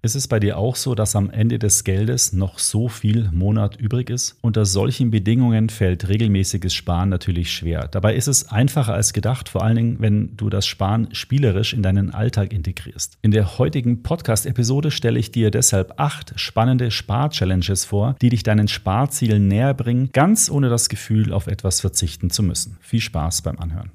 Ist es bei dir auch so, dass am Ende des Geldes noch so viel Monat übrig ist? Unter solchen Bedingungen fällt regelmäßiges Sparen natürlich schwer. Dabei ist es einfacher als gedacht, vor allen Dingen, wenn du das Sparen spielerisch in deinen Alltag integrierst. In der heutigen Podcast-Episode stelle ich dir deshalb acht spannende Spar-Challenges vor, die dich deinen Sparzielen näher bringen, ganz ohne das Gefühl, auf etwas verzichten zu müssen. Viel Spaß beim Anhören.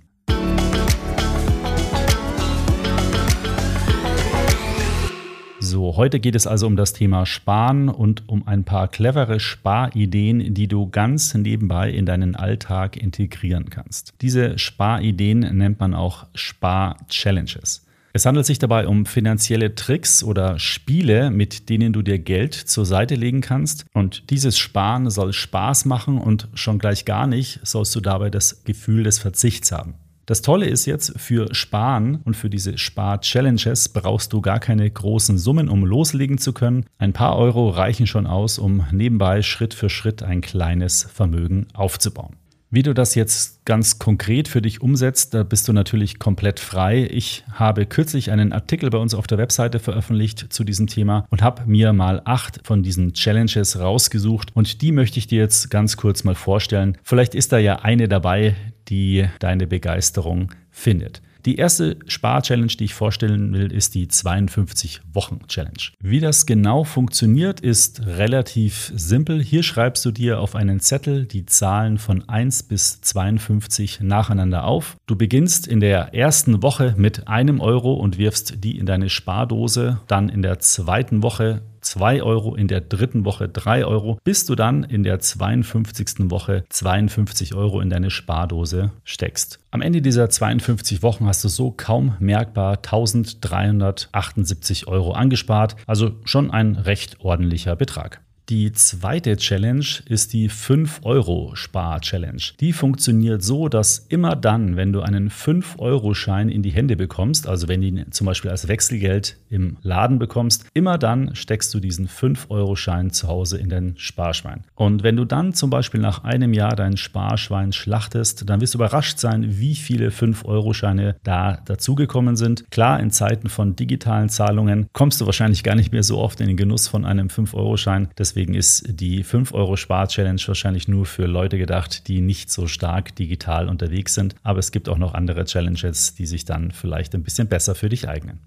So, heute geht es also um das Thema Sparen und um ein paar clevere Sparideen, die du ganz nebenbei in deinen Alltag integrieren kannst. Diese Sparideen nennt man auch Spar-Challenges. Es handelt sich dabei um finanzielle Tricks oder Spiele, mit denen du dir Geld zur Seite legen kannst. Und dieses Sparen soll Spaß machen und schon gleich gar nicht sollst du dabei das Gefühl des Verzichts haben. Das Tolle ist jetzt, für Sparen und für diese Spar-Challenges brauchst du gar keine großen Summen, um loslegen zu können. Ein paar Euro reichen schon aus, um nebenbei Schritt für Schritt ein kleines Vermögen aufzubauen. Wie du das jetzt ganz konkret für dich umsetzt, da bist du natürlich komplett frei. Ich habe kürzlich einen Artikel bei uns auf der Webseite veröffentlicht zu diesem Thema und habe mir mal acht von diesen Challenges rausgesucht und die möchte ich dir jetzt ganz kurz mal vorstellen. Vielleicht ist da ja eine dabei, die deine Begeisterung findet. Die erste Spar-Challenge, die ich vorstellen will, ist die 52-Wochen-Challenge. Wie das genau funktioniert, ist relativ simpel. Hier schreibst du dir auf einen Zettel die Zahlen von 1 bis 52 nacheinander auf. Du beginnst in der ersten Woche mit einem Euro und wirfst die in deine Spardose. Dann in der zweiten Woche 2 Euro, in der dritten Woche 3 Euro, bis du dann in der 52. Woche 52 Euro in deine Spardose steckst. Am Ende dieser 52 Wochen hast du so kaum merkbar 1378 Euro angespart, also schon ein recht ordentlicher Betrag. Die zweite Challenge ist die 5-Euro-Spar-Challenge. Die funktioniert so, dass immer dann, wenn du einen 5-Euro-Schein in die Hände bekommst, also wenn du ihn zum Beispiel als Wechselgeld im Laden bekommst, immer dann steckst du diesen 5-Euro-Schein zu Hause in dein Sparschwein. Und wenn du dann zum Beispiel nach einem Jahr dein Sparschwein schlachtest, dann wirst du überrascht sein, wie viele 5-Euro-Scheine da dazugekommen sind. Klar, in Zeiten von digitalen Zahlungen kommst du wahrscheinlich gar nicht mehr so oft in den Genuss von einem 5-Euro-Schein. Deswegen ist die 5-Euro-Spar-Challenge wahrscheinlich nur für Leute gedacht, die nicht so stark digital unterwegs sind. Aber es gibt auch noch andere Challenges, die sich dann vielleicht ein bisschen besser für dich eignen.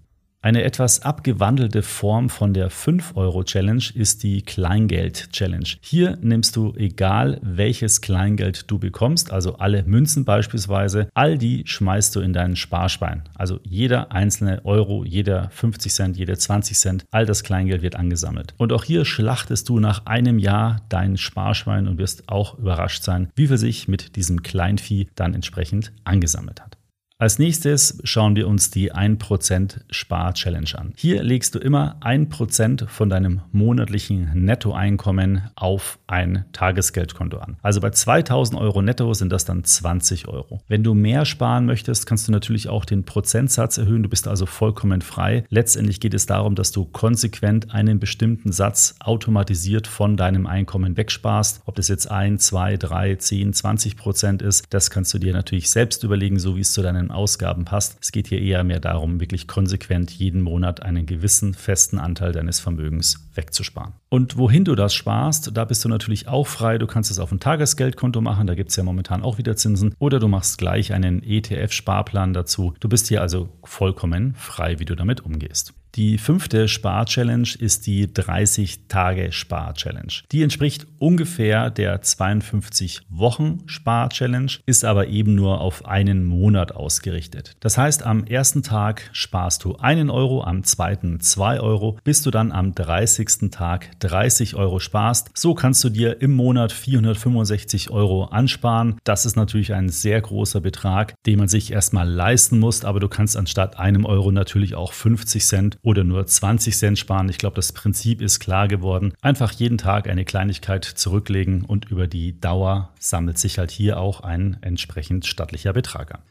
Eine etwas abgewandelte Form von der 5-Euro-Challenge ist die Kleingeld-Challenge. Hier nimmst du, egal welches Kleingeld du bekommst, also alle Münzen beispielsweise, all die schmeißt du in deinen Sparschwein. Also jeder einzelne Euro, jeder 50 Cent, jeder 20 Cent, all das Kleingeld wird angesammelt. Und auch hier schlachtest du nach einem Jahr dein Sparschwein und wirst auch überrascht sein, wie viel sich mit diesem Kleinvieh dann entsprechend angesammelt hat. Als nächstes schauen wir uns die 1% Spar-Challenge an. Hier legst du immer 1% von deinem monatlichen Nettoeinkommen auf ein Tagesgeldkonto an. Also bei 2000 Euro netto sind das dann 20 Euro. Wenn du mehr sparen möchtest, kannst du natürlich auch den Prozentsatz erhöhen. Du bist also vollkommen frei. Letztendlich geht es darum, dass du konsequent einen bestimmten Satz automatisiert von deinem Einkommen wegsparst. Ob das jetzt 1, 2, 3, 10, 20 Prozent ist, das kannst du dir natürlich selbst überlegen, so wie es zu deinen deinen Ausgaben passt. Es geht hier eher mehr darum, wirklich konsequent jeden Monat einen gewissen festen Anteil deines Vermögens wegzusparen. Und wohin du das sparst, da bist du natürlich auch frei. Du kannst es auf ein Tagesgeldkonto machen, da gibt es ja momentan auch wieder Zinsen. Oder du machst gleich einen ETF-Sparplan dazu. Du bist hier also vollkommen frei, wie du damit umgehst. Die fünfte Spar-Challenge ist die 30-Tage-Spar-Challenge. Die entspricht ungefähr der 52-Wochen-Spar-Challenge, ist aber eben nur auf einen Monat ausgerichtet. Das heißt, am ersten Tag sparst du einen Euro, am zweiten zwei Euro, bis du dann am 30. Tag 30 Euro sparst. So kannst du dir im Monat 465 Euro ansparen. Das ist natürlich ein sehr großer Betrag, den man sich erstmal leisten muss, aber du kannst anstatt einem Euro natürlich auch 50 Cent oder nur 20 Cent sparen. Ich glaube, das Prinzip ist klar geworden. Einfach jeden Tag eine Kleinigkeit zurücklegen und über die Dauer sammelt sich halt hier auch ein entsprechend stattlicher Betrag an.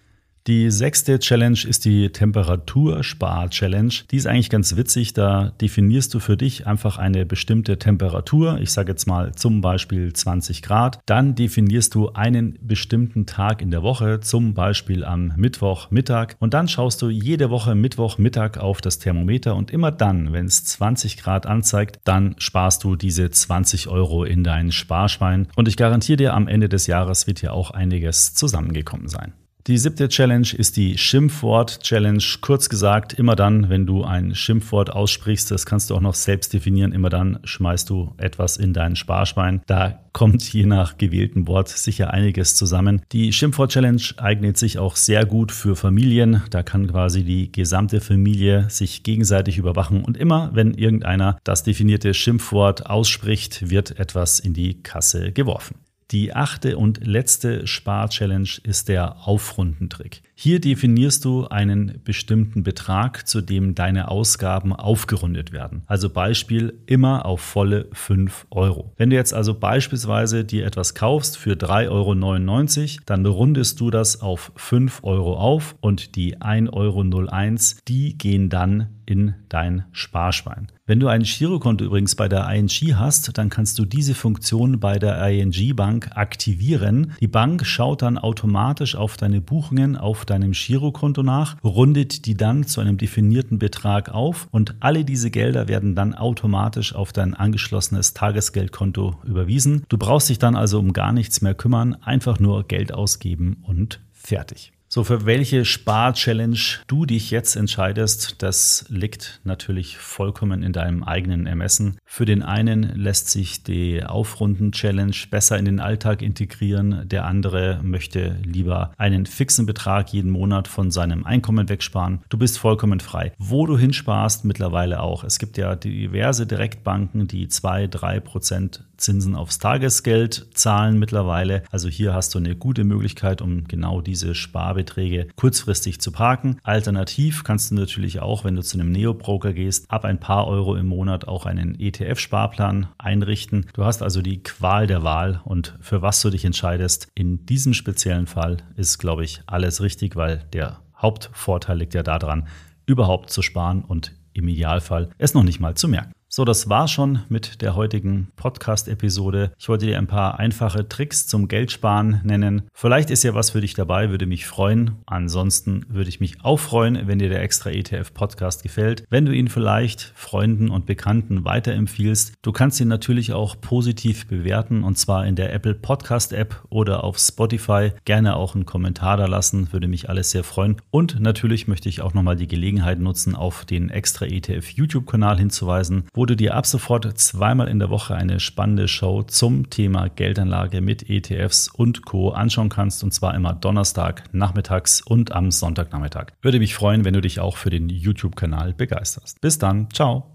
Die sechste Challenge ist die Temperaturspar-Challenge. Die ist eigentlich ganz witzig. Da definierst du für dich einfach eine bestimmte Temperatur. Ich sage jetzt mal zum Beispiel 20 Grad. Dann definierst du einen bestimmten Tag in der Woche, zum Beispiel am Mittwochmittag. Und dann schaust du jede Woche Mittwochmittag auf das Thermometer und immer dann, wenn es 20 Grad anzeigt, dann sparst du diese 20 Euro in dein Sparschwein. Und ich garantiere dir, am Ende des Jahres wird hier auch einiges zusammengekommen sein. Die siebte Challenge ist die Schimpfwort-Challenge. Kurz gesagt, immer dann, wenn du ein Schimpfwort aussprichst, das kannst du auch noch selbst definieren, immer dann schmeißt du etwas in deinen Sparschwein. Da kommt je nach gewähltem Wort sicher einiges zusammen. Die Schimpfwort-Challenge eignet sich auch sehr gut für Familien. Da kann quasi die gesamte Familie sich gegenseitig überwachen und immer, wenn irgendeiner das definierte Schimpfwort ausspricht, wird etwas in die Kasse geworfen. Die achte und letzte Spar-Challenge ist der Aufrundentrick. Hier definierst du einen bestimmten Betrag, zu dem deine Ausgaben aufgerundet werden. Also Beispiel immer auf volle 5 Euro. Wenn du jetzt also beispielsweise dir etwas kaufst für 3,99 Euro, dann rundest du das auf 5 Euro auf und die 1,01 Euro, die gehen dann in dein Sparschwein. Wenn du ein Girokonto übrigens bei der ING hast, dann kannst du diese Funktion bei der ING Bank aktivieren. Die Bank schaut dann automatisch auf deine Buchungen auf deinem Girokonto nach, rundet die dann zu einem definierten Betrag auf und alle diese Gelder werden dann automatisch auf dein angeschlossenes Tagesgeldkonto überwiesen. Du brauchst dich dann also um gar nichts mehr kümmern, einfach nur Geld ausgeben und fertig. So, für welche Spar-Challenge du dich jetzt entscheidest, das liegt natürlich vollkommen in deinem eigenen Ermessen. Für den einen lässt sich die Aufrunden-Challenge besser in den Alltag integrieren, der andere möchte lieber einen fixen Betrag jeden Monat von seinem Einkommen wegsparen. Du bist vollkommen frei. Wo du hinsparst, mittlerweile auch. Es gibt ja diverse Direktbanken, die 2, 3 Prozent Zinsen aufs Tagesgeld zahlen mittlerweile. Also hier hast du eine gute Möglichkeit, um genau diese Sparbeträge kurzfristig zu parken. Alternativ kannst du natürlich auch, wenn du zu einem Neo-Broker gehst, ab ein paar Euro im Monat auch einen ETF-Sparplan einrichten. Du hast also die Qual der Wahl und für was du dich entscheidest. In diesem speziellen Fall ist, glaube ich, alles richtig, weil der Hauptvorteil liegt ja daran, überhaupt zu sparen und im Idealfall es noch nicht mal zu merken. So, das war schon mit der heutigen Podcast-Episode. Ich wollte dir ein paar einfache Tricks zum Geldsparen nennen. Vielleicht ist ja was für dich dabei, würde mich freuen. Ansonsten würde ich mich auch freuen, wenn dir der extra ETF Podcast gefällt. Wenn du ihn vielleicht Freunden und Bekannten weiterempfiehlst, du kannst ihn natürlich auch positiv bewerten und zwar in der Apple Podcast App oder auf Spotify. Gerne auch einen Kommentar da lassen, würde mich alles sehr freuen. Und natürlich möchte ich auch nochmal die Gelegenheit nutzen, auf den extra ETF YouTube-Kanal hinzuweisen, du dir ab sofort zweimal in der Woche eine spannende Show zum Thema Geldanlage mit ETFs und Co. anschauen kannst und zwar immer Donnerstag nachmittags und am Sonntagnachmittag. Würde mich freuen, wenn du dich auch für den YouTube-Kanal begeisterst. Bis dann, ciao.